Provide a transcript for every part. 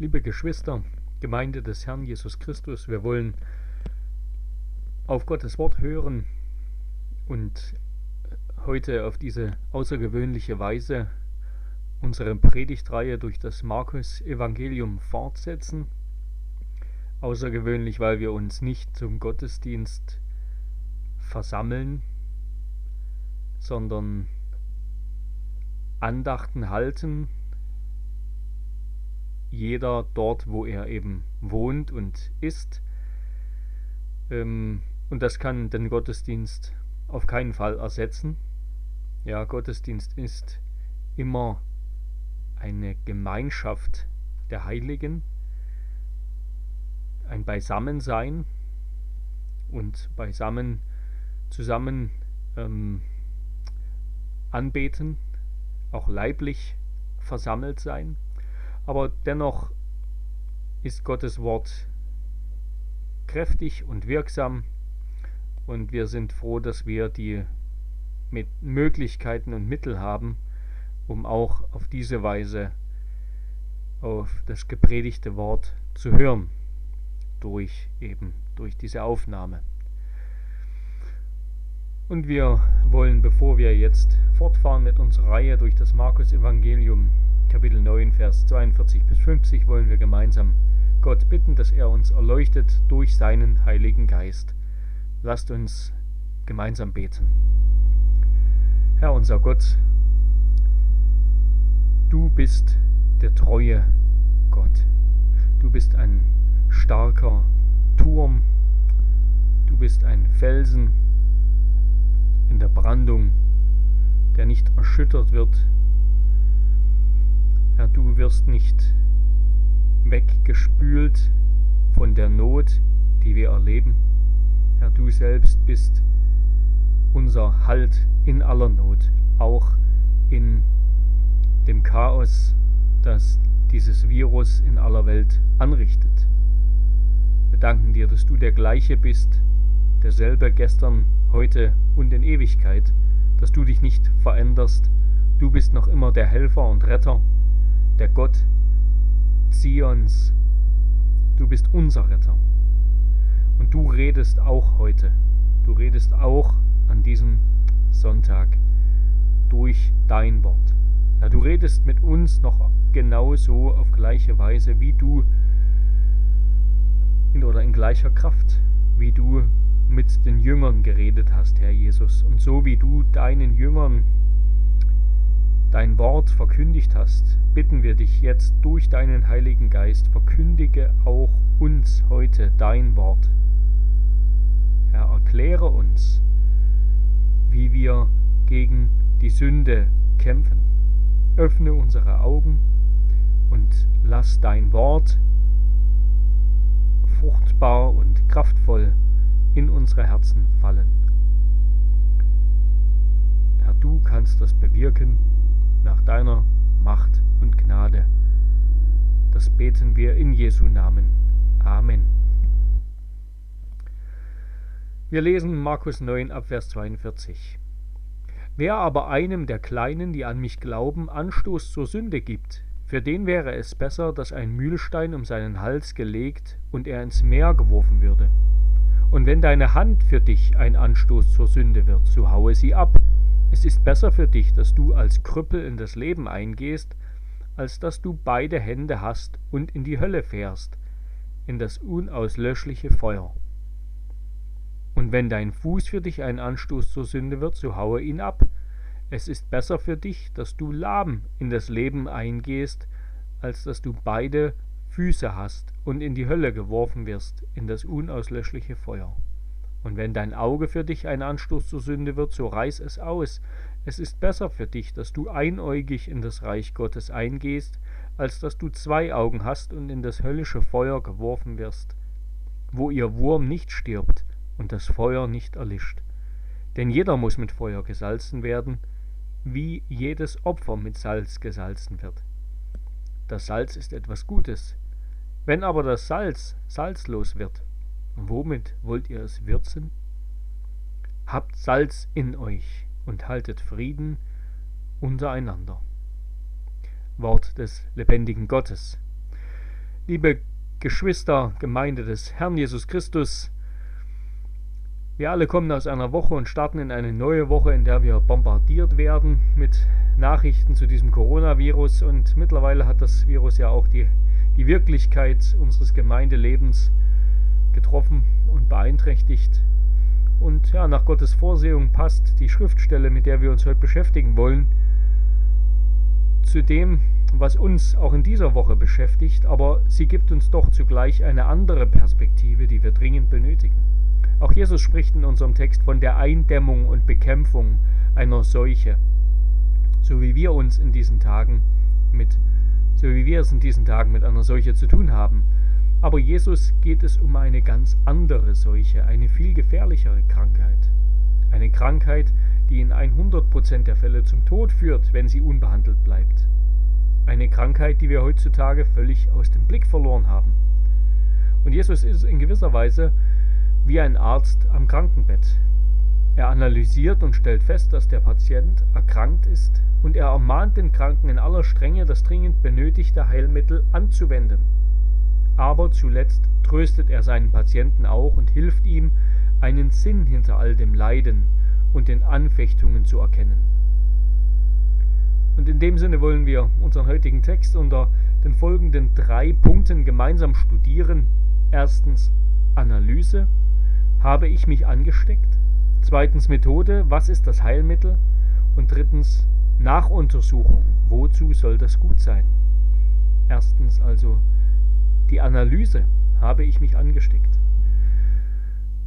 Liebe Geschwister, Gemeinde des Herrn Jesus Christus, wir wollen auf Gottes Wort hören und heute auf diese außergewöhnliche Weise unsere Predigtreihe durch das Markus-Evangelium fortsetzen. Außergewöhnlich, weil wir uns nicht zum Gottesdienst versammeln, sondern Andachten halten jeder dort, wo er eben wohnt und ist. Ähm, und das kann den Gottesdienst auf keinen Fall ersetzen. Ja, Gottesdienst ist immer eine Gemeinschaft der Heiligen, ein Beisammensein und beisammen zusammen ähm, anbeten, auch leiblich versammelt sein. Aber dennoch ist Gottes Wort kräftig und wirksam und wir sind froh, dass wir die Möglichkeiten und Mittel haben, um auch auf diese Weise auf das gepredigte Wort zu hören, durch eben durch diese Aufnahme. Und wir wollen, bevor wir jetzt fortfahren mit unserer Reihe durch das Markus-Evangelium, Kapitel 9, Vers 42 bis 50 wollen wir gemeinsam Gott bitten, dass er uns erleuchtet durch seinen Heiligen Geist. Lasst uns gemeinsam beten. Herr unser Gott, du bist der treue Gott. Du bist ein starker Turm. Du bist ein Felsen in der Brandung, der nicht erschüttert wird Herr, du wirst nicht weggespült von der Not, die wir erleben. Herr, du selbst bist unser Halt in aller Not, auch in dem Chaos, das dieses Virus in aller Welt anrichtet. Wir danken dir, dass du der gleiche bist, derselbe gestern, heute und in Ewigkeit, dass du dich nicht veränderst. Du bist noch immer der Helfer und Retter der Gott Zions. Du bist unser Retter. Und du redest auch heute. Du redest auch an diesem Sonntag durch dein Wort. Ja, du redest mit uns noch genauso auf gleiche Weise, wie du in, oder in gleicher Kraft, wie du mit den Jüngern geredet hast, Herr Jesus. Und so wie du deinen Jüngern dein Wort verkündigt hast, bitten wir dich jetzt durch deinen Heiligen Geist, verkündige auch uns heute dein Wort. Herr, erkläre uns, wie wir gegen die Sünde kämpfen. Öffne unsere Augen und lass dein Wort fruchtbar und kraftvoll in unsere Herzen fallen. Herr, du kannst das bewirken nach deiner Macht und Gnade. Das beten wir in Jesu Namen. Amen. Wir lesen Markus 9 ab Vers 42. Wer aber einem der Kleinen, die an mich glauben, Anstoß zur Sünde gibt, für den wäre es besser, dass ein Mühlstein um seinen Hals gelegt und er ins Meer geworfen würde. Und wenn deine Hand für dich ein Anstoß zur Sünde wird, so haue sie ab es ist besser für dich, dass du als Krüppel in das Leben eingehst, als dass du beide Hände hast und in die Hölle fährst, in das unauslöschliche Feuer. Und wenn dein Fuß für dich ein Anstoß zur Sünde wird, so haue ihn ab. Es ist besser für dich, dass du lahm in das Leben eingehst, als dass du beide Füße hast und in die Hölle geworfen wirst, in das unauslöschliche Feuer. Und wenn dein Auge für dich ein Anstoß zur Sünde wird, so reiß es aus. Es ist besser für dich, dass du einäugig in das Reich Gottes eingehst, als dass du zwei Augen hast und in das höllische Feuer geworfen wirst, wo ihr Wurm nicht stirbt und das Feuer nicht erlischt. Denn jeder muss mit Feuer gesalzen werden, wie jedes Opfer mit Salz gesalzen wird. Das Salz ist etwas Gutes. Wenn aber das Salz salzlos wird, Womit wollt ihr es würzen? Habt Salz in euch und haltet Frieden untereinander. Wort des lebendigen Gottes. Liebe Geschwister, Gemeinde des Herrn Jesus Christus, wir alle kommen aus einer Woche und starten in eine neue Woche, in der wir bombardiert werden mit Nachrichten zu diesem Coronavirus und mittlerweile hat das Virus ja auch die, die Wirklichkeit unseres Gemeindelebens getroffen und beeinträchtigt. Und ja, nach Gottes Vorsehung passt die Schriftstelle, mit der wir uns heute beschäftigen wollen, zu dem, was uns auch in dieser Woche beschäftigt, aber sie gibt uns doch zugleich eine andere Perspektive, die wir dringend benötigen. Auch Jesus spricht in unserem Text von der Eindämmung und Bekämpfung einer Seuche. So wie wir uns in diesen Tagen mit, so wie wir es in diesen Tagen mit einer Seuche zu tun haben. Aber Jesus geht es um eine ganz andere Seuche, eine viel gefährlichere Krankheit. Eine Krankheit, die in 100% der Fälle zum Tod führt, wenn sie unbehandelt bleibt. Eine Krankheit, die wir heutzutage völlig aus dem Blick verloren haben. Und Jesus ist in gewisser Weise wie ein Arzt am Krankenbett. Er analysiert und stellt fest, dass der Patient erkrankt ist und er ermahnt den Kranken in aller Strenge, das dringend benötigte Heilmittel anzuwenden. Aber zuletzt tröstet er seinen Patienten auch und hilft ihm, einen Sinn hinter all dem Leiden und den Anfechtungen zu erkennen. Und in dem Sinne wollen wir unseren heutigen Text unter den folgenden drei Punkten gemeinsam studieren. Erstens Analyse, habe ich mich angesteckt? Zweitens Methode, was ist das Heilmittel? Und drittens Nachuntersuchung, wozu soll das gut sein? Erstens also die Analyse, habe ich mich angesteckt?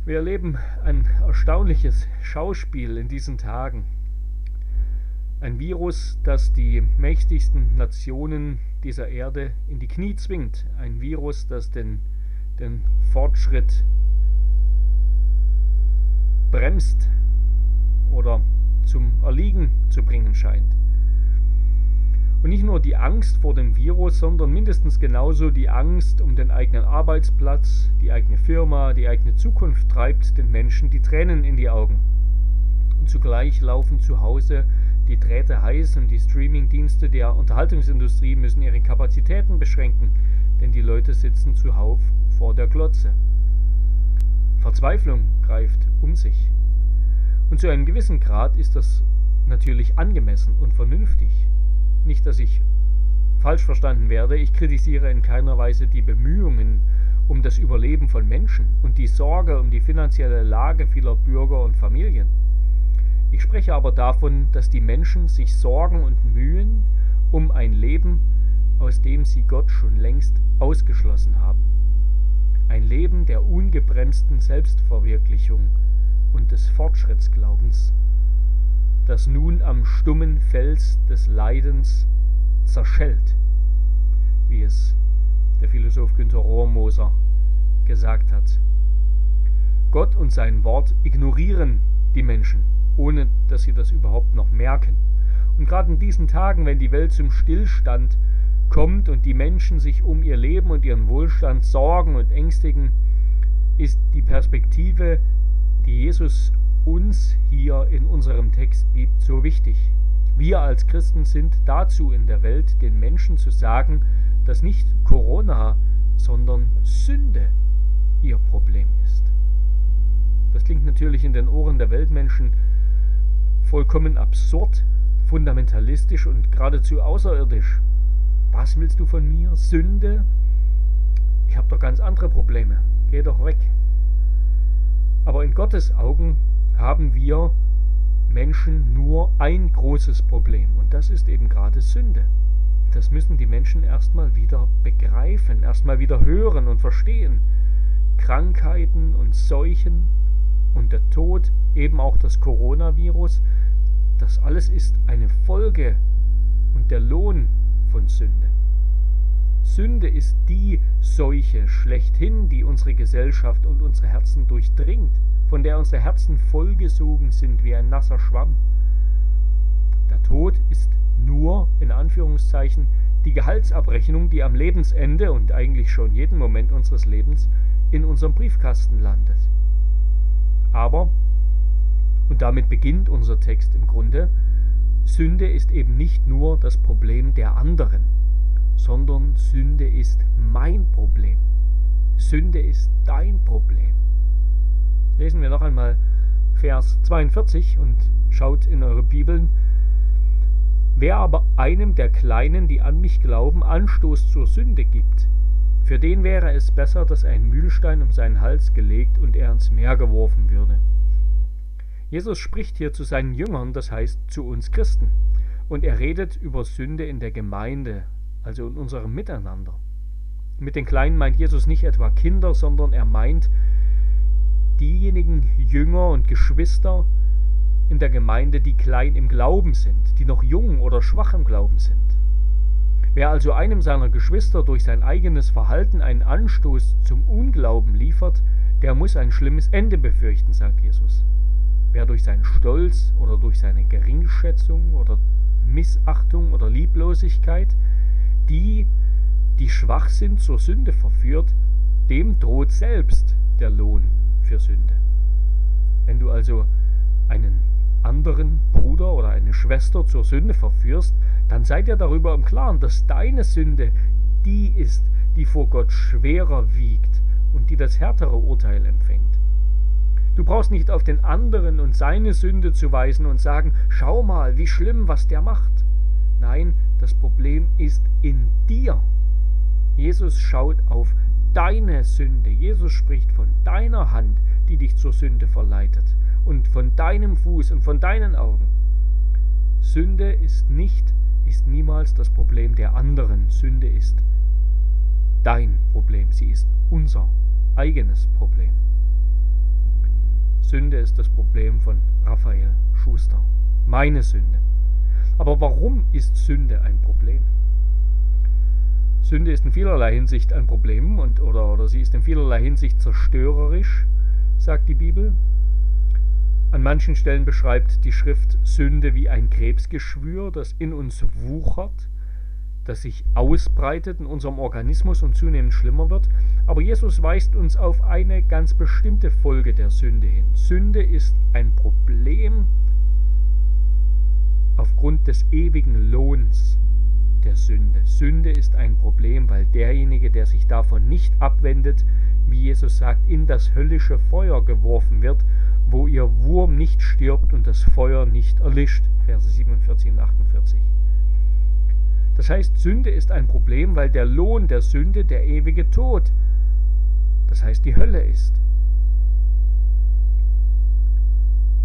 Wir erleben ein erstaunliches Schauspiel in diesen Tagen. Ein Virus, das die mächtigsten Nationen dieser Erde in die Knie zwingt. Ein Virus, das den, den Fortschritt bremst oder zum Erliegen zu bringen scheint. Nicht nur die Angst vor dem Virus, sondern mindestens genauso die Angst um den eigenen Arbeitsplatz, die eigene Firma, die eigene Zukunft treibt den Menschen die Tränen in die Augen. Und zugleich laufen zu Hause die Drähte heiß und die Streamingdienste der Unterhaltungsindustrie müssen ihre Kapazitäten beschränken, denn die Leute sitzen zuhauf vor der Glotze. Verzweiflung greift um sich. Und zu einem gewissen Grad ist das natürlich angemessen und vernünftig. Nicht, dass ich falsch verstanden werde, ich kritisiere in keiner Weise die Bemühungen um das Überleben von Menschen und die Sorge um die finanzielle Lage vieler Bürger und Familien. Ich spreche aber davon, dass die Menschen sich sorgen und mühen um ein Leben, aus dem sie Gott schon längst ausgeschlossen haben. Ein Leben der ungebremsten Selbstverwirklichung und des Fortschrittsglaubens, das nun am stummen Fels des Leidens zerschellt, wie es der Philosoph Günther Rohrmoser gesagt hat. Gott und sein Wort ignorieren die Menschen, ohne dass sie das überhaupt noch merken. Und gerade in diesen Tagen, wenn die Welt zum Stillstand kommt und die Menschen sich um ihr Leben und ihren Wohlstand sorgen und ängstigen, ist die Perspektive, die Jesus uns hier in unserem Text gibt, so wichtig. Wir als Christen sind dazu in der Welt, den Menschen zu sagen, dass nicht Corona, sondern Sünde ihr Problem ist. Das klingt natürlich in den Ohren der Weltmenschen vollkommen absurd, fundamentalistisch und geradezu außerirdisch. Was willst du von mir? Sünde? Ich habe doch ganz andere Probleme. Geh doch weg. Aber in Gottes Augen haben wir Menschen nur ein großes Problem und das ist eben gerade Sünde. Das müssen die Menschen erstmal wieder begreifen, erstmal wieder hören und verstehen. Krankheiten und Seuchen und der Tod, eben auch das Coronavirus, das alles ist eine Folge und der Lohn von Sünde. Sünde ist die Seuche schlechthin, die unsere Gesellschaft und unsere Herzen durchdringt, von der unsere Herzen vollgesogen sind wie ein nasser Schwamm. Der Tod ist nur, in Anführungszeichen, die Gehaltsabrechnung, die am Lebensende und eigentlich schon jeden Moment unseres Lebens in unserem Briefkasten landet. Aber, und damit beginnt unser Text im Grunde, Sünde ist eben nicht nur das Problem der anderen, sondern Sünde ist mein Problem. Sünde ist dein Problem. Lesen wir noch einmal Vers 42 und schaut in eure Bibeln. Wer aber einem der Kleinen, die an mich glauben, Anstoß zur Sünde gibt, für den wäre es besser, dass ein Mühlstein um seinen Hals gelegt und er ins Meer geworfen würde. Jesus spricht hier zu seinen Jüngern, das heißt zu uns Christen. Und er redet über Sünde in der Gemeinde, also in unserem Miteinander. Mit den Kleinen meint Jesus nicht etwa Kinder, sondern er meint diejenigen Jünger und Geschwister in der Gemeinde, die klein im Glauben sind, die noch jung oder schwach im Glauben sind. Wer also einem seiner Geschwister durch sein eigenes Verhalten einen Anstoß zum Unglauben liefert, der muss ein schlimmes Ende befürchten, sagt Jesus. Wer durch seinen Stolz oder durch seine Geringschätzung oder Missachtung oder Lieblosigkeit die, die schwach sind, zur Sünde verführt, dem droht selbst der Lohn für Sünde. Wenn du also einen anderen Bruder oder eine Schwester zur Sünde verführst, dann seid ihr darüber im Klaren, dass deine Sünde die ist, die vor Gott schwerer wiegt und die das härtere Urteil empfängt. Du brauchst nicht auf den anderen und seine Sünde zu weisen und sagen, schau mal, wie schlimm, was der macht. Nein, das Problem ist in dir. Jesus schaut auf deine Sünde. Jesus spricht von deiner Hand, die dich zur Sünde verleitet, und von deinem Fuß und von deinen Augen. Sünde ist nicht, ist niemals das Problem der anderen. Sünde ist dein Problem. Sie ist unser eigenes Problem. Sünde ist das Problem von Raphael Schuster. Meine Sünde. Aber warum ist Sünde ein Problem? Sünde ist in vielerlei Hinsicht ein Problem und, oder, oder sie ist in vielerlei Hinsicht zerstörerisch, sagt die Bibel. An manchen Stellen beschreibt die Schrift Sünde wie ein Krebsgeschwür, das in uns wuchert, das sich ausbreitet in unserem Organismus und zunehmend schlimmer wird. Aber Jesus weist uns auf eine ganz bestimmte Folge der Sünde hin. Sünde ist ein Problem aufgrund des ewigen Lohns der Sünde. Sünde ist ein Problem, weil derjenige, der sich davon nicht abwendet, wie Jesus sagt, in das höllische Feuer geworfen wird, wo ihr Wurm nicht stirbt und das Feuer nicht erlischt. Verse 47 und 48. Das heißt, Sünde ist ein Problem, weil der Lohn der Sünde der ewige Tod, das heißt die Hölle ist.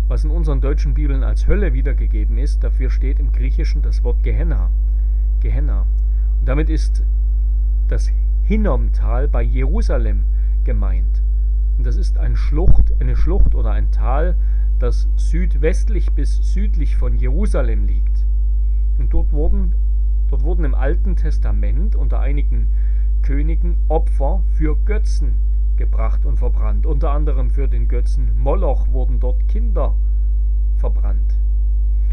Was in unseren deutschen Bibeln als Hölle wiedergegeben ist, dafür steht im Griechischen das Wort Gehenna. Gehenna. Und damit ist das Hinnomtal bei Jerusalem gemeint. Und das ist eine Schlucht, eine Schlucht oder ein Tal, das südwestlich bis südlich von Jerusalem liegt. Und dort wurden, dort wurden im Alten Testament unter einigen Königen Opfer für Götzen gebracht und verbrannt. Unter anderem für den Götzen Moloch wurden dort Kinder verbrannt.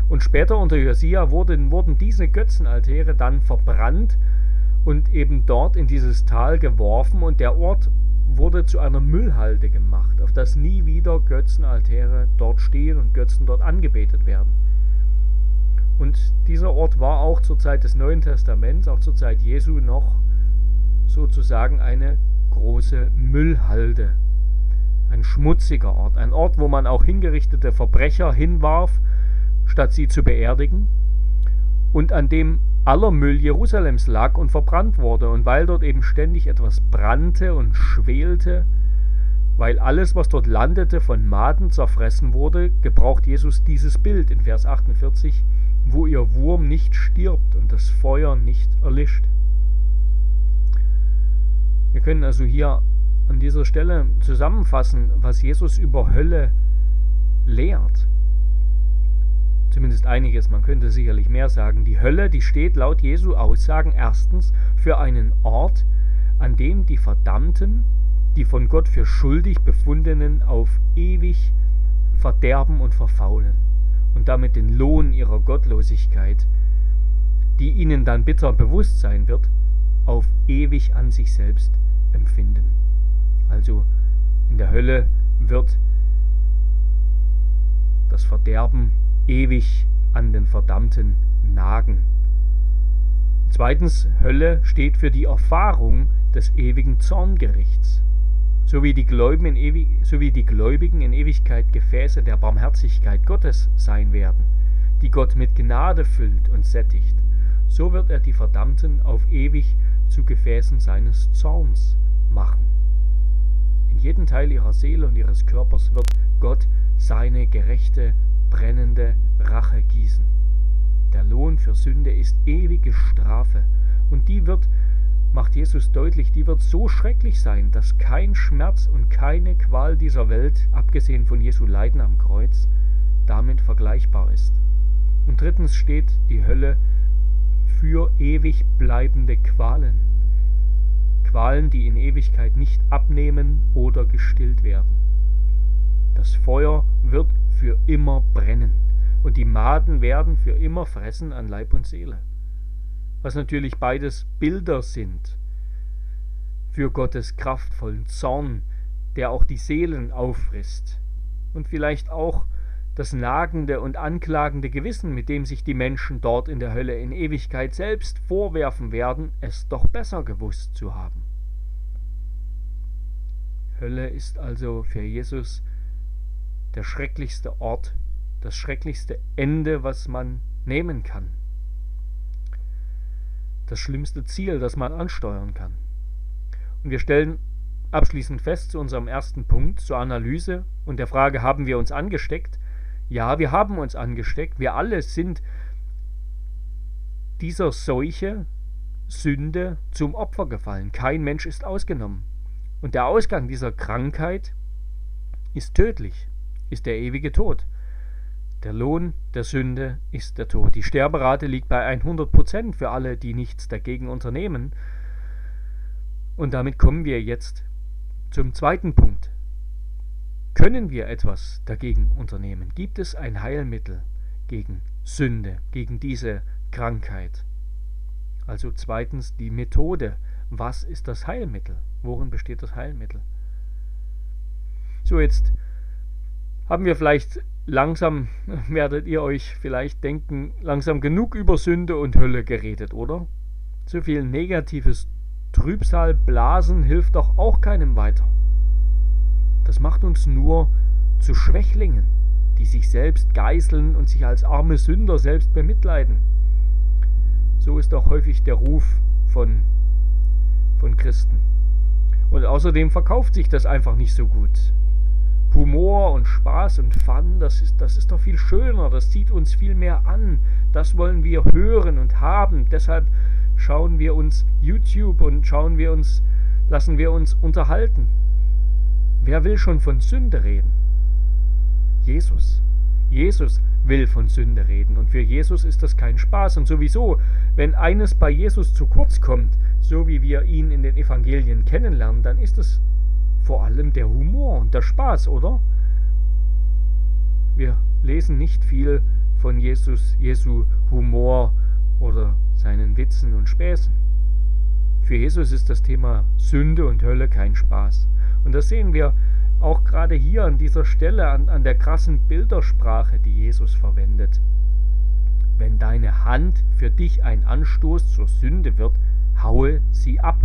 Und später unter Josia wurden, wurden diese Götzenaltäre dann verbrannt und eben dort in dieses Tal geworfen und der Ort wurde zu einer Müllhalde gemacht, auf das nie wieder Götzenaltäre dort stehen und Götzen dort angebetet werden. Und dieser Ort war auch zur Zeit des Neuen Testaments, auch zur Zeit Jesu noch sozusagen eine große Müllhalde. Ein schmutziger Ort, ein Ort, wo man auch hingerichtete Verbrecher hinwarf statt sie zu beerdigen, und an dem aller Müll Jerusalems lag und verbrannt wurde, und weil dort eben ständig etwas brannte und schwelte, weil alles, was dort landete, von Maden zerfressen wurde, gebraucht Jesus dieses Bild in Vers 48, wo ihr Wurm nicht stirbt und das Feuer nicht erlischt. Wir können also hier an dieser Stelle zusammenfassen, was Jesus über Hölle lehrt zumindest einiges, man könnte sicherlich mehr sagen. Die Hölle, die steht laut Jesu Aussagen erstens für einen Ort, an dem die Verdammten, die von Gott für schuldig befundenen, auf ewig verderben und verfaulen und damit den Lohn ihrer Gottlosigkeit, die ihnen dann bitter bewusst sein wird, auf ewig an sich selbst empfinden. Also in der Hölle wird das Verderben ewig an den Verdammten nagen. Zweitens, Hölle steht für die Erfahrung des ewigen Zorngerichts, so wie die Gläubigen in, Ewig so wie die Gläubigen in Ewigkeit Gefäße der Barmherzigkeit Gottes sein werden, die Gott mit Gnade füllt und sättigt. So wird er die Verdammten auf ewig zu Gefäßen seines Zorns machen. In jeden Teil ihrer Seele und ihres Körpers wird Gott seine gerechte, brennende Rache gießen. Der Lohn für Sünde ist ewige Strafe. Und die wird, macht Jesus deutlich, die wird so schrecklich sein, dass kein Schmerz und keine Qual dieser Welt, abgesehen von Jesu Leiden am Kreuz, damit vergleichbar ist. Und drittens steht die Hölle für ewig bleibende Qualen. Qualen, die in Ewigkeit nicht abnehmen oder gestillt werden. Das Feuer wird für immer brennen und die Maden werden für immer fressen an Leib und Seele. Was natürlich beides Bilder sind für Gottes kraftvollen Zorn, der auch die Seelen auffrisst und vielleicht auch das nagende und anklagende Gewissen, mit dem sich die Menschen dort in der Hölle in Ewigkeit selbst vorwerfen werden, es doch besser gewusst zu haben. Hölle ist also für Jesus der schrecklichste Ort das schrecklichste Ende, was man nehmen kann. Das schlimmste Ziel, das man ansteuern kann. Und wir stellen abschließend fest zu unserem ersten Punkt, zur Analyse und der Frage, haben wir uns angesteckt? Ja, wir haben uns angesteckt. Wir alle sind dieser Seuche, Sünde zum Opfer gefallen. Kein Mensch ist ausgenommen. Und der Ausgang dieser Krankheit ist tödlich, ist der ewige Tod. Der Lohn der Sünde ist der Tod. Die Sterberate liegt bei 100 Prozent für alle, die nichts dagegen unternehmen. Und damit kommen wir jetzt zum zweiten Punkt. Können wir etwas dagegen unternehmen? Gibt es ein Heilmittel gegen Sünde, gegen diese Krankheit? Also zweitens die Methode. Was ist das Heilmittel? Worin besteht das Heilmittel? So, jetzt haben wir vielleicht langsam, werdet ihr euch vielleicht denken, langsam genug über Sünde und Hölle geredet, oder? Zu viel negatives Trübsal blasen hilft doch auch keinem weiter. Das macht uns nur zu Schwächlingen, die sich selbst geißeln und sich als arme Sünder selbst bemitleiden. So ist auch häufig der Ruf von, von Christen. Und außerdem verkauft sich das einfach nicht so gut. Humor und Spaß und Fun, das ist, das ist doch viel schöner, das zieht uns viel mehr an. Das wollen wir hören und haben. Deshalb schauen wir uns YouTube und schauen wir uns, lassen wir uns unterhalten. Wer will schon von Sünde reden? Jesus. Jesus will von Sünde reden und für Jesus ist das kein Spaß und sowieso, wenn eines bei Jesus zu kurz kommt, so wie wir ihn in den Evangelien kennenlernen, dann ist es vor allem der Humor und der Spaß, oder? Wir lesen nicht viel von Jesus, Jesu Humor oder seinen Witzen und Späßen. Für Jesus ist das Thema Sünde und Hölle kein Spaß. Und das sehen wir auch gerade hier an dieser Stelle, an, an der krassen Bildersprache, die Jesus verwendet. Wenn deine Hand für dich ein Anstoß zur Sünde wird, haue sie ab.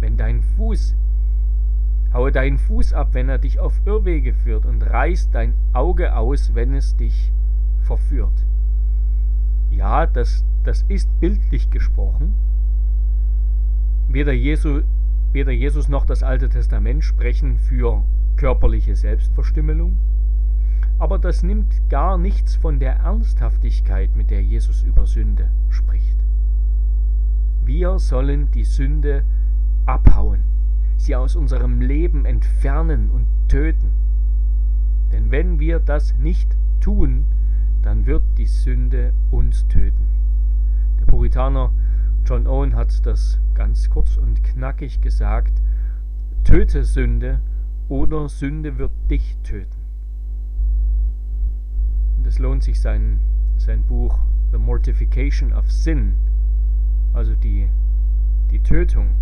Wenn dein Fuß Haue deinen Fuß ab, wenn er dich auf Irrwege führt, und reiß dein Auge aus, wenn es dich verführt. Ja, das, das ist bildlich gesprochen. Weder, Jesu, weder Jesus noch das Alte Testament sprechen für körperliche Selbstverstümmelung, aber das nimmt gar nichts von der Ernsthaftigkeit, mit der Jesus über Sünde spricht. Wir sollen die Sünde abhauen sie aus unserem Leben entfernen und töten. Denn wenn wir das nicht tun, dann wird die Sünde uns töten. Der Puritaner John Owen hat das ganz kurz und knackig gesagt, töte Sünde oder Sünde wird dich töten. Und es lohnt sich sein, sein Buch The Mortification of Sin, also die, die Tötung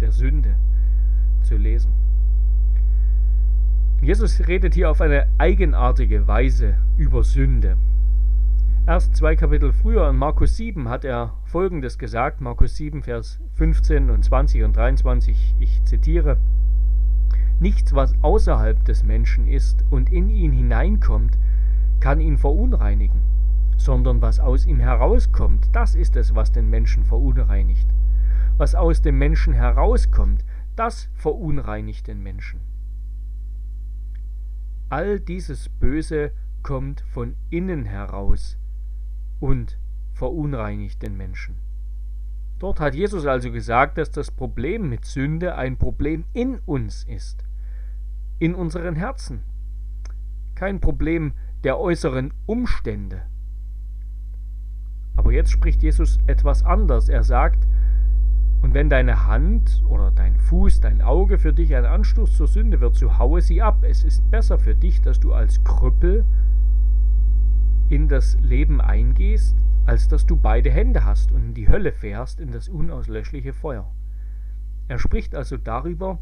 der Sünde, zu lesen. Jesus redet hier auf eine eigenartige Weise über Sünde. Erst zwei Kapitel früher in Markus 7 hat er Folgendes gesagt, Markus 7, Vers 15 und 20 und 23, ich zitiere, Nichts, was außerhalb des Menschen ist und in ihn hineinkommt, kann ihn verunreinigen, sondern was aus ihm herauskommt, das ist es, was den Menschen verunreinigt. Was aus dem Menschen herauskommt, das verunreinigt den Menschen. All dieses Böse kommt von innen heraus und verunreinigt den Menschen. Dort hat Jesus also gesagt, dass das Problem mit Sünde ein Problem in uns ist, in unseren Herzen, kein Problem der äußeren Umstände. Aber jetzt spricht Jesus etwas anders. Er sagt, und wenn deine Hand oder dein Fuß, dein Auge für dich ein Anstoß zur Sünde wird, so haue sie ab. Es ist besser für dich, dass du als Krüppel in das Leben eingehst, als dass du beide Hände hast und in die Hölle fährst, in das unauslöschliche Feuer. Er spricht also darüber,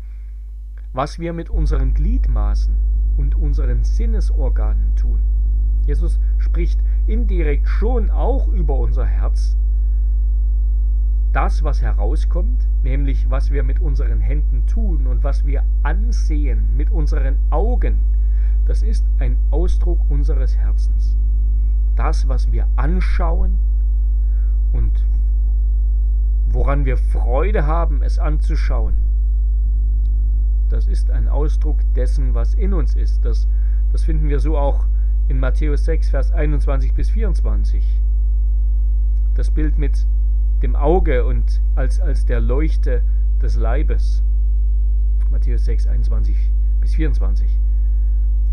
was wir mit unseren Gliedmaßen und unseren Sinnesorganen tun. Jesus spricht indirekt schon auch über unser Herz, das, was herauskommt, nämlich was wir mit unseren Händen tun und was wir ansehen mit unseren Augen, das ist ein Ausdruck unseres Herzens. Das, was wir anschauen und woran wir Freude haben, es anzuschauen, das ist ein Ausdruck dessen, was in uns ist. Das, das finden wir so auch in Matthäus 6, Vers 21 bis 24. Das Bild mit dem Auge und als, als der Leuchte des Leibes. Matthäus 6, 21 bis 24.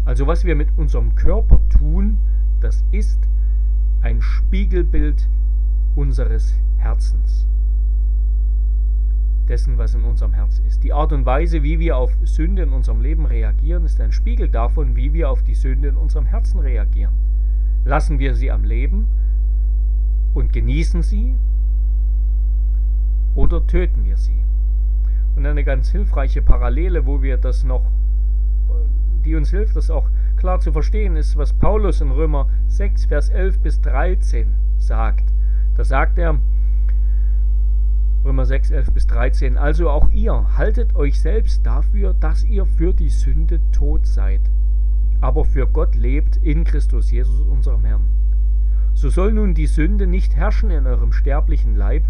Also was wir mit unserem Körper tun, das ist ein Spiegelbild unseres Herzens. Dessen, was in unserem Herz ist. Die Art und Weise, wie wir auf Sünde in unserem Leben reagieren, ist ein Spiegel davon, wie wir auf die Sünde in unserem Herzen reagieren. Lassen wir sie am Leben und genießen sie oder töten wir sie? Und eine ganz hilfreiche Parallele, wo wir das noch, die uns hilft, das auch klar zu verstehen, ist, was Paulus in Römer 6, Vers 11 bis 13 sagt. Da sagt er, Römer 6, 11 bis 13, also auch ihr, haltet euch selbst dafür, dass ihr für die Sünde tot seid, aber für Gott lebt in Christus Jesus, unserem Herrn. So soll nun die Sünde nicht herrschen in eurem sterblichen Leib,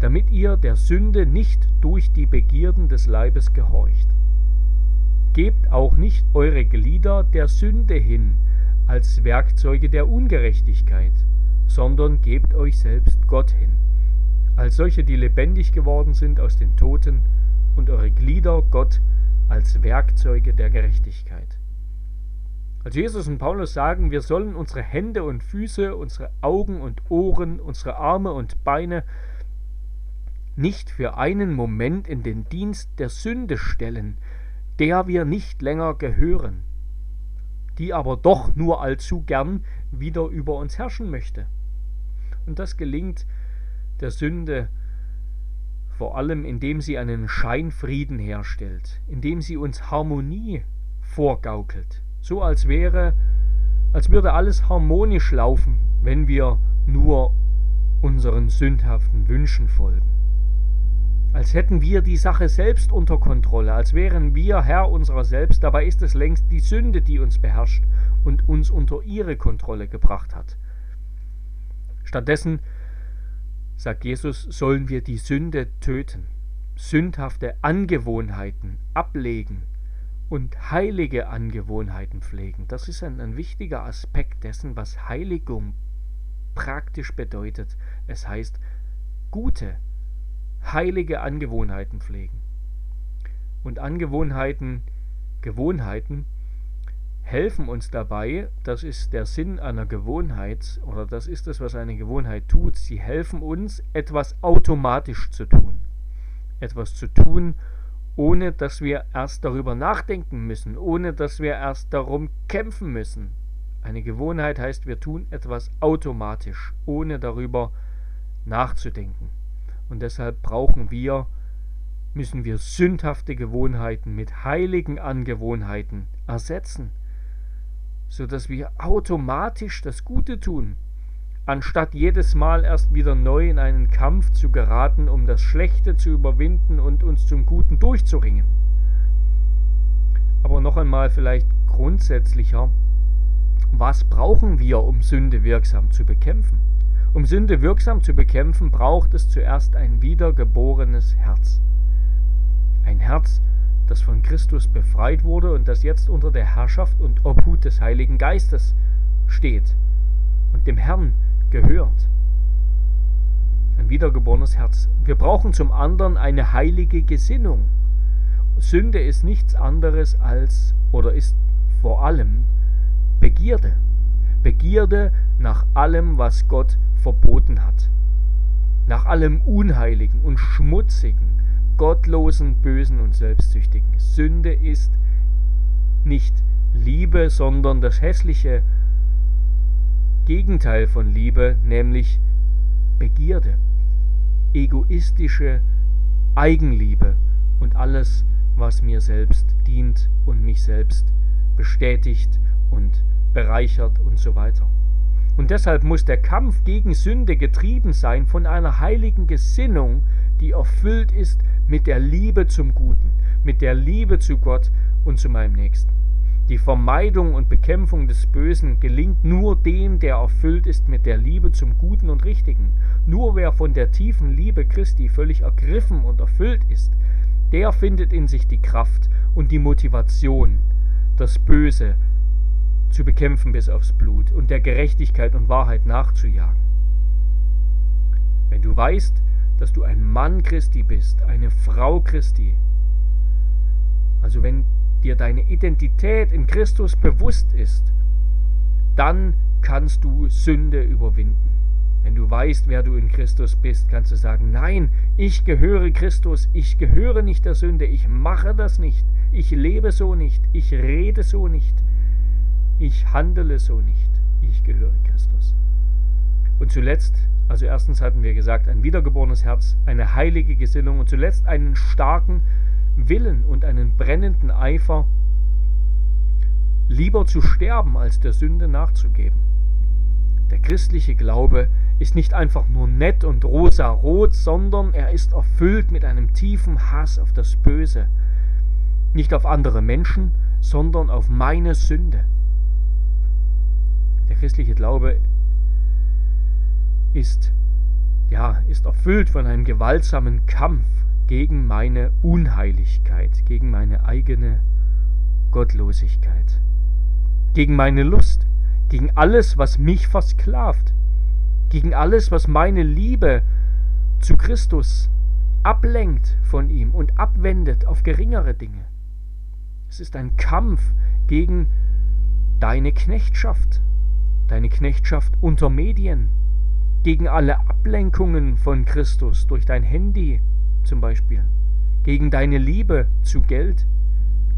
damit ihr der Sünde nicht durch die Begierden des Leibes gehorcht. Gebt auch nicht eure Glieder der Sünde hin als Werkzeuge der Ungerechtigkeit, sondern gebt euch selbst Gott hin, als solche, die lebendig geworden sind aus den Toten, und eure Glieder Gott als Werkzeuge der Gerechtigkeit. Als Jesus und Paulus sagen, wir sollen unsere Hände und Füße, unsere Augen und Ohren, unsere Arme und Beine nicht für einen Moment in den Dienst der Sünde stellen, der wir nicht länger gehören, die aber doch nur allzu gern wieder über uns herrschen möchte. Und das gelingt der Sünde vor allem, indem sie einen Scheinfrieden herstellt, indem sie uns Harmonie vorgaukelt, so als wäre, als würde alles harmonisch laufen, wenn wir nur unseren sündhaften Wünschen folgen. Als hätten wir die Sache selbst unter Kontrolle, als wären wir Herr unserer selbst, dabei ist es längst die Sünde, die uns beherrscht und uns unter ihre Kontrolle gebracht hat. Stattdessen, sagt Jesus, sollen wir die Sünde töten, sündhafte Angewohnheiten ablegen und heilige Angewohnheiten pflegen. Das ist ein, ein wichtiger Aspekt dessen, was Heiligung praktisch bedeutet. Es heißt, gute heilige Angewohnheiten pflegen. Und Angewohnheiten, Gewohnheiten helfen uns dabei, das ist der Sinn einer Gewohnheit oder das ist es, was eine Gewohnheit tut, sie helfen uns, etwas automatisch zu tun. Etwas zu tun, ohne dass wir erst darüber nachdenken müssen, ohne dass wir erst darum kämpfen müssen. Eine Gewohnheit heißt, wir tun etwas automatisch, ohne darüber nachzudenken. Und deshalb brauchen wir, müssen wir sündhafte Gewohnheiten mit heiligen Angewohnheiten ersetzen, sodass wir automatisch das Gute tun, anstatt jedes Mal erst wieder neu in einen Kampf zu geraten, um das Schlechte zu überwinden und uns zum Guten durchzuringen. Aber noch einmal vielleicht grundsätzlicher, was brauchen wir, um Sünde wirksam zu bekämpfen? Um Sünde wirksam zu bekämpfen, braucht es zuerst ein wiedergeborenes Herz. Ein Herz, das von Christus befreit wurde und das jetzt unter der Herrschaft und Obhut des Heiligen Geistes steht und dem Herrn gehört. Ein wiedergeborenes Herz. Wir brauchen zum anderen eine heilige Gesinnung. Sünde ist nichts anderes als oder ist vor allem Begierde. Begierde nach allem, was Gott verboten hat. Nach allem Unheiligen und Schmutzigen, Gottlosen, Bösen und Selbstsüchtigen. Sünde ist nicht Liebe, sondern das hässliche Gegenteil von Liebe, nämlich Begierde, egoistische Eigenliebe und alles, was mir selbst dient und mich selbst bestätigt und bereichert und so weiter. Und deshalb muss der Kampf gegen Sünde getrieben sein von einer heiligen Gesinnung, die erfüllt ist mit der Liebe zum Guten, mit der Liebe zu Gott und zu meinem Nächsten. Die Vermeidung und Bekämpfung des Bösen gelingt nur dem, der erfüllt ist mit der Liebe zum Guten und Richtigen. Nur wer von der tiefen Liebe Christi völlig ergriffen und erfüllt ist, der findet in sich die Kraft und die Motivation, das Böse zu bekämpfen bis aufs Blut und der Gerechtigkeit und Wahrheit nachzujagen. Wenn du weißt, dass du ein Mann Christi bist, eine Frau Christi, also wenn dir deine Identität in Christus bewusst ist, dann kannst du Sünde überwinden. Wenn du weißt, wer du in Christus bist, kannst du sagen, nein, ich gehöre Christus, ich gehöre nicht der Sünde, ich mache das nicht, ich lebe so nicht, ich rede so nicht, ich handele so nicht, ich gehöre Christus. Und zuletzt, also erstens hatten wir gesagt, ein wiedergeborenes Herz, eine heilige Gesinnung und zuletzt einen starken Willen und einen brennenden Eifer, lieber zu sterben, als der Sünde nachzugeben. Der christliche Glaube ist nicht einfach nur nett und rosa-rot, sondern er ist erfüllt mit einem tiefen Hass auf das Böse. Nicht auf andere Menschen, sondern auf meine Sünde. Der christliche Glaube ist, ja, ist erfüllt von einem gewaltsamen Kampf gegen meine Unheiligkeit, gegen meine eigene Gottlosigkeit, gegen meine Lust, gegen alles, was mich versklavt, gegen alles, was meine Liebe zu Christus ablenkt von ihm und abwendet auf geringere Dinge. Es ist ein Kampf gegen deine Knechtschaft, deine Knechtschaft unter Medien, gegen alle Ablenkungen von Christus durch dein Handy, zum Beispiel, gegen deine Liebe zu Geld,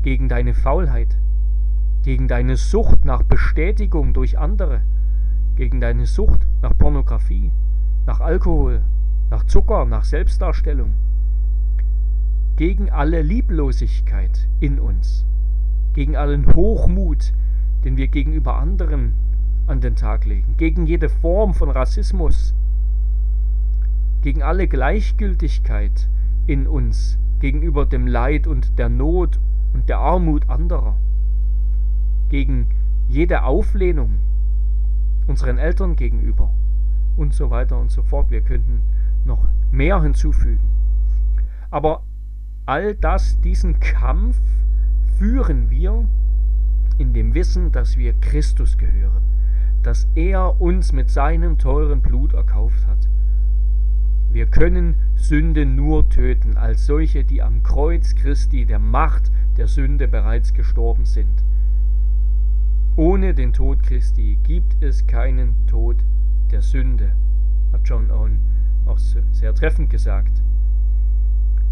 gegen deine Faulheit, gegen deine Sucht nach Bestätigung durch andere, gegen deine Sucht nach Pornografie, nach Alkohol, nach Zucker, nach Selbstdarstellung, gegen alle Lieblosigkeit in uns, gegen allen Hochmut, den wir gegenüber anderen an den Tag legen, gegen jede Form von Rassismus, gegen alle Gleichgültigkeit, in uns gegenüber dem Leid und der Not und der Armut anderer, gegen jede Auflehnung unseren Eltern gegenüber und so weiter und so fort. Wir könnten noch mehr hinzufügen. Aber all das, diesen Kampf führen wir in dem Wissen, dass wir Christus gehören, dass er uns mit seinem teuren Blut erkauft hat. Wir können Sünde nur töten als solche, die am Kreuz Christi der Macht der Sünde bereits gestorben sind. Ohne den Tod Christi gibt es keinen Tod der Sünde, hat John Owen auch sehr treffend gesagt.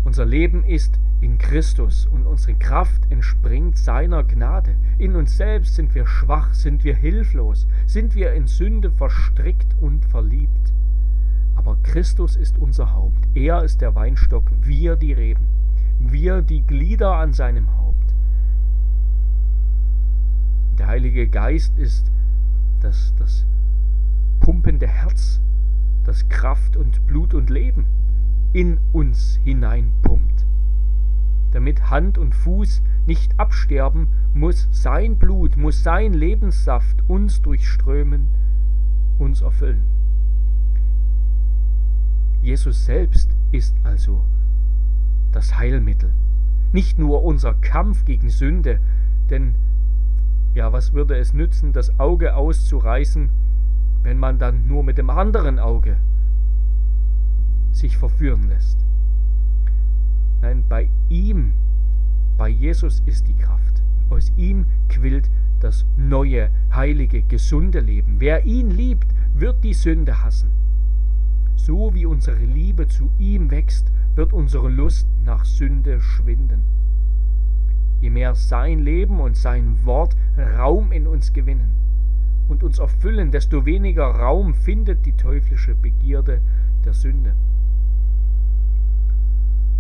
Unser Leben ist in Christus und unsere Kraft entspringt seiner Gnade. In uns selbst sind wir schwach, sind wir hilflos, sind wir in Sünde verstrickt und verliebt. Aber Christus ist unser Haupt. Er ist der Weinstock, wir die Reben. Wir die Glieder an seinem Haupt. Der Heilige Geist ist das, das pumpende Herz, das Kraft und Blut und Leben in uns hineinpumpt. Damit Hand und Fuß nicht absterben, muss sein Blut, muss sein Lebenssaft uns durchströmen, uns erfüllen. Jesus selbst ist also das Heilmittel. Nicht nur unser Kampf gegen Sünde, denn ja, was würde es nützen, das Auge auszureißen, wenn man dann nur mit dem anderen Auge sich verführen lässt. Nein, bei ihm, bei Jesus ist die Kraft. Aus ihm quillt das neue, heilige, gesunde Leben. Wer ihn liebt, wird die Sünde hassen. So wie unsere Liebe zu ihm wächst, wird unsere Lust nach Sünde schwinden. Je mehr sein Leben und sein Wort Raum in uns gewinnen und uns erfüllen, desto weniger Raum findet die teuflische Begierde der Sünde.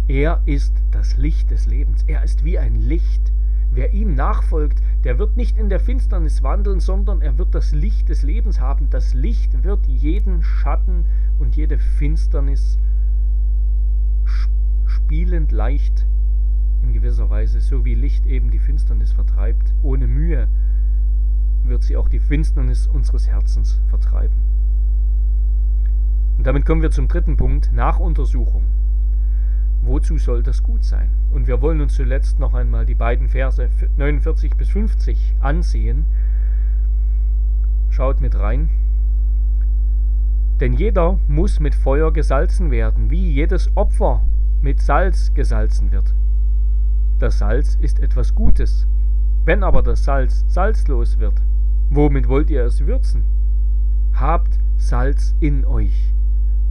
Er ist das Licht des Lebens. Er ist wie ein Licht. Wer ihm nachfolgt, der wird nicht in der Finsternis wandeln, sondern er wird das Licht des Lebens haben. Das Licht wird jeden Schatten und jede Finsternis spielend leicht in gewisser Weise, so wie Licht eben die Finsternis vertreibt. Ohne Mühe wird sie auch die Finsternis unseres Herzens vertreiben. Und damit kommen wir zum dritten Punkt, Nachuntersuchung. Wozu soll das gut sein? Und wir wollen uns zuletzt noch einmal die beiden Verse 49 bis 50 ansehen. Schaut mit rein. Denn jeder muss mit Feuer gesalzen werden, wie jedes Opfer mit Salz gesalzen wird. Das Salz ist etwas Gutes. Wenn aber das Salz salzlos wird, womit wollt ihr es würzen? Habt Salz in euch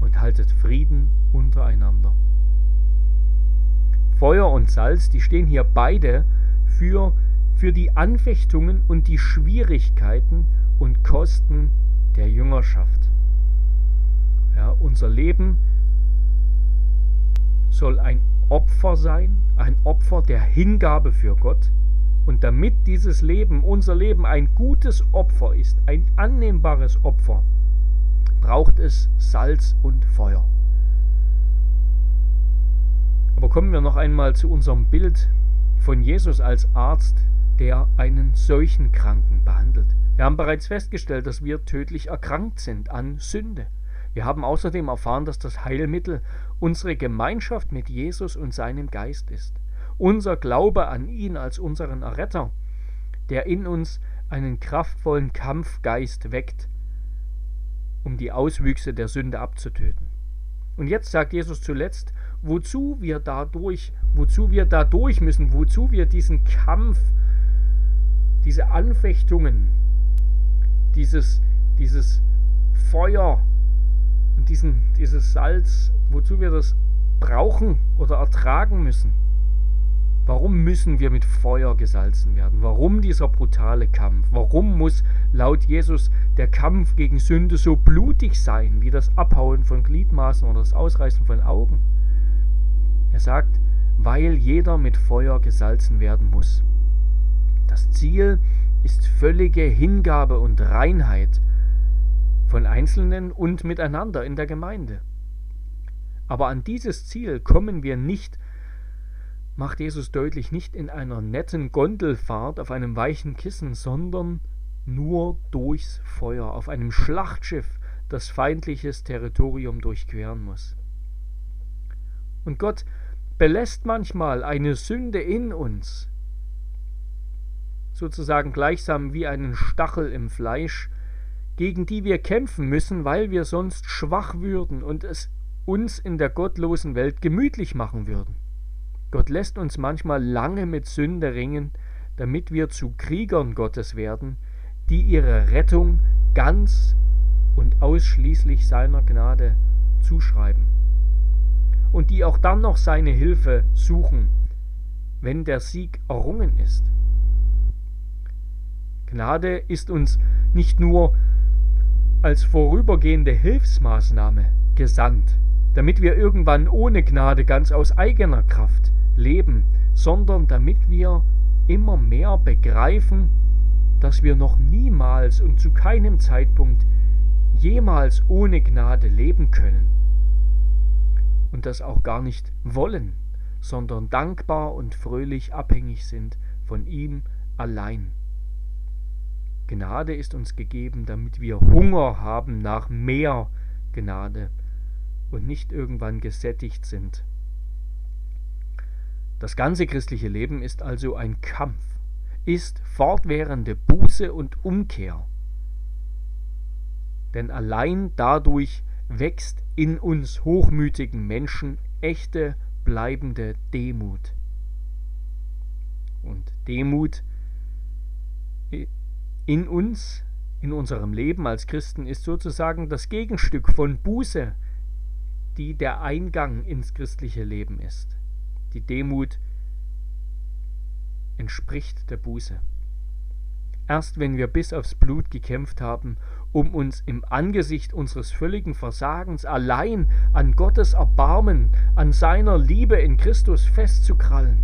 und haltet Frieden untereinander. Feuer und Salz, die stehen hier beide für, für die Anfechtungen und die Schwierigkeiten und Kosten der Jüngerschaft. Ja, unser Leben soll ein Opfer sein, ein Opfer der Hingabe für Gott. Und damit dieses Leben, unser Leben, ein gutes Opfer ist, ein annehmbares Opfer, braucht es Salz und Feuer. Aber kommen wir noch einmal zu unserem Bild von Jesus als Arzt, der einen solchen Kranken behandelt. Wir haben bereits festgestellt, dass wir tödlich erkrankt sind an Sünde. Wir haben außerdem erfahren, dass das Heilmittel unsere Gemeinschaft mit Jesus und seinem Geist ist. Unser Glaube an ihn als unseren Erretter, der in uns einen kraftvollen Kampfgeist weckt, um die Auswüchse der Sünde abzutöten. Und jetzt sagt Jesus zuletzt, wozu wir dadurch, wozu wir dadurch müssen, wozu wir diesen Kampf, diese Anfechtungen, dieses, dieses Feuer und diesen, dieses Salz, wozu wir das brauchen oder ertragen müssen. Warum müssen wir mit Feuer gesalzen werden? Warum dieser brutale Kampf? Warum muss laut Jesus der Kampf gegen Sünde so blutig sein, wie das Abhauen von Gliedmaßen oder das Ausreißen von Augen? Er sagt, weil jeder mit Feuer gesalzen werden muss. Das Ziel ist völlige Hingabe und Reinheit von Einzelnen und miteinander in der Gemeinde. Aber an dieses Ziel kommen wir nicht, macht Jesus deutlich, nicht in einer netten Gondelfahrt auf einem weichen Kissen, sondern nur durchs Feuer, auf einem Schlachtschiff, das feindliches Territorium durchqueren muss. Und Gott belässt manchmal eine Sünde in uns, sozusagen gleichsam wie einen Stachel im Fleisch, gegen die wir kämpfen müssen, weil wir sonst schwach würden und es uns in der gottlosen Welt gemütlich machen würden. Gott lässt uns manchmal lange mit Sünde ringen, damit wir zu Kriegern Gottes werden, die ihre Rettung ganz und ausschließlich seiner Gnade zuschreiben und die auch dann noch seine Hilfe suchen, wenn der Sieg errungen ist. Gnade ist uns nicht nur als vorübergehende Hilfsmaßnahme gesandt, damit wir irgendwann ohne Gnade ganz aus eigener Kraft leben, sondern damit wir immer mehr begreifen, dass wir noch niemals und zu keinem Zeitpunkt jemals ohne Gnade leben können und das auch gar nicht wollen, sondern dankbar und fröhlich abhängig sind von ihm allein. Gnade ist uns gegeben, damit wir Hunger haben nach mehr Gnade und nicht irgendwann gesättigt sind. Das ganze christliche Leben ist also ein Kampf, ist fortwährende Buße und Umkehr. Denn allein dadurch wächst in uns hochmütigen Menschen echte, bleibende Demut. Und Demut in uns, in unserem Leben als Christen, ist sozusagen das Gegenstück von Buße, die der Eingang ins christliche Leben ist. Die Demut entspricht der Buße. Erst wenn wir bis aufs Blut gekämpft haben, um uns im Angesicht unseres völligen Versagens allein an Gottes Erbarmen, an seiner Liebe in Christus festzukrallen,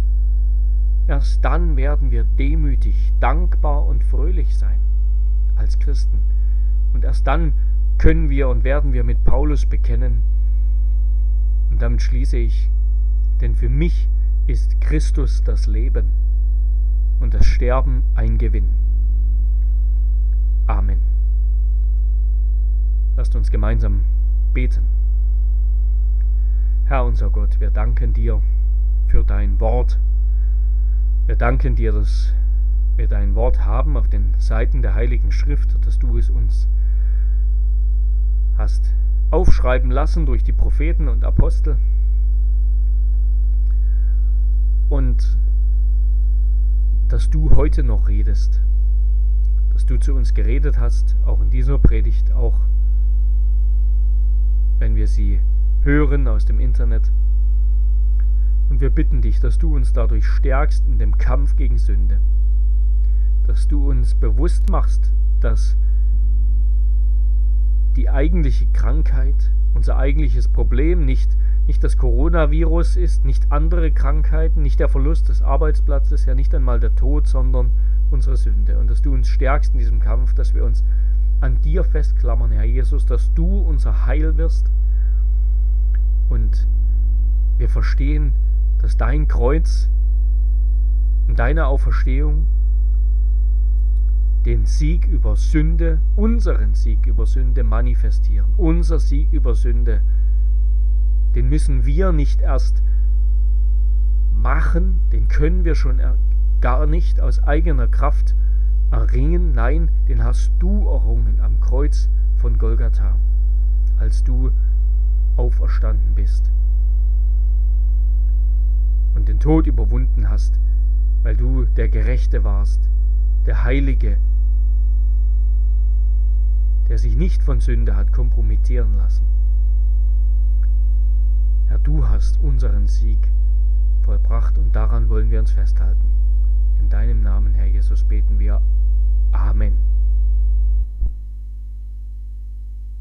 erst dann werden wir demütig, dankbar und fröhlich sein als Christen. Und erst dann können wir und werden wir mit Paulus bekennen. Und damit schließe ich, denn für mich ist Christus das Leben und das Sterben ein Gewinn. Amen. Lasst uns gemeinsam beten. Herr unser Gott, wir danken dir für dein Wort. Wir danken dir, dass wir dein Wort haben auf den Seiten der Heiligen Schrift, dass du es uns hast aufschreiben lassen durch die Propheten und Apostel. Und dass du heute noch redest dass du zu uns geredet hast, auch in dieser Predigt, auch wenn wir sie hören aus dem Internet. Und wir bitten dich, dass du uns dadurch stärkst in dem Kampf gegen Sünde, dass du uns bewusst machst, dass die eigentliche Krankheit, unser eigentliches Problem nicht, nicht das Coronavirus ist, nicht andere Krankheiten, nicht der Verlust des Arbeitsplatzes, ja nicht einmal der Tod, sondern unsere Sünde und dass du uns stärkst in diesem Kampf, dass wir uns an dir festklammern, Herr Jesus, dass du unser Heil wirst und wir verstehen, dass dein Kreuz und deine Auferstehung den Sieg über Sünde, unseren Sieg über Sünde manifestieren. Unser Sieg über Sünde, den müssen wir nicht erst machen, den können wir schon gar nicht aus eigener Kraft erringen, nein, den hast du errungen am Kreuz von Golgatha, als du auferstanden bist und den Tod überwunden hast, weil du der Gerechte warst, der Heilige, der sich nicht von Sünde hat kompromittieren lassen. Herr, du hast unseren Sieg vollbracht und daran wollen wir uns festhalten. In deinem Namen, Herr Jesus, beten wir. Amen.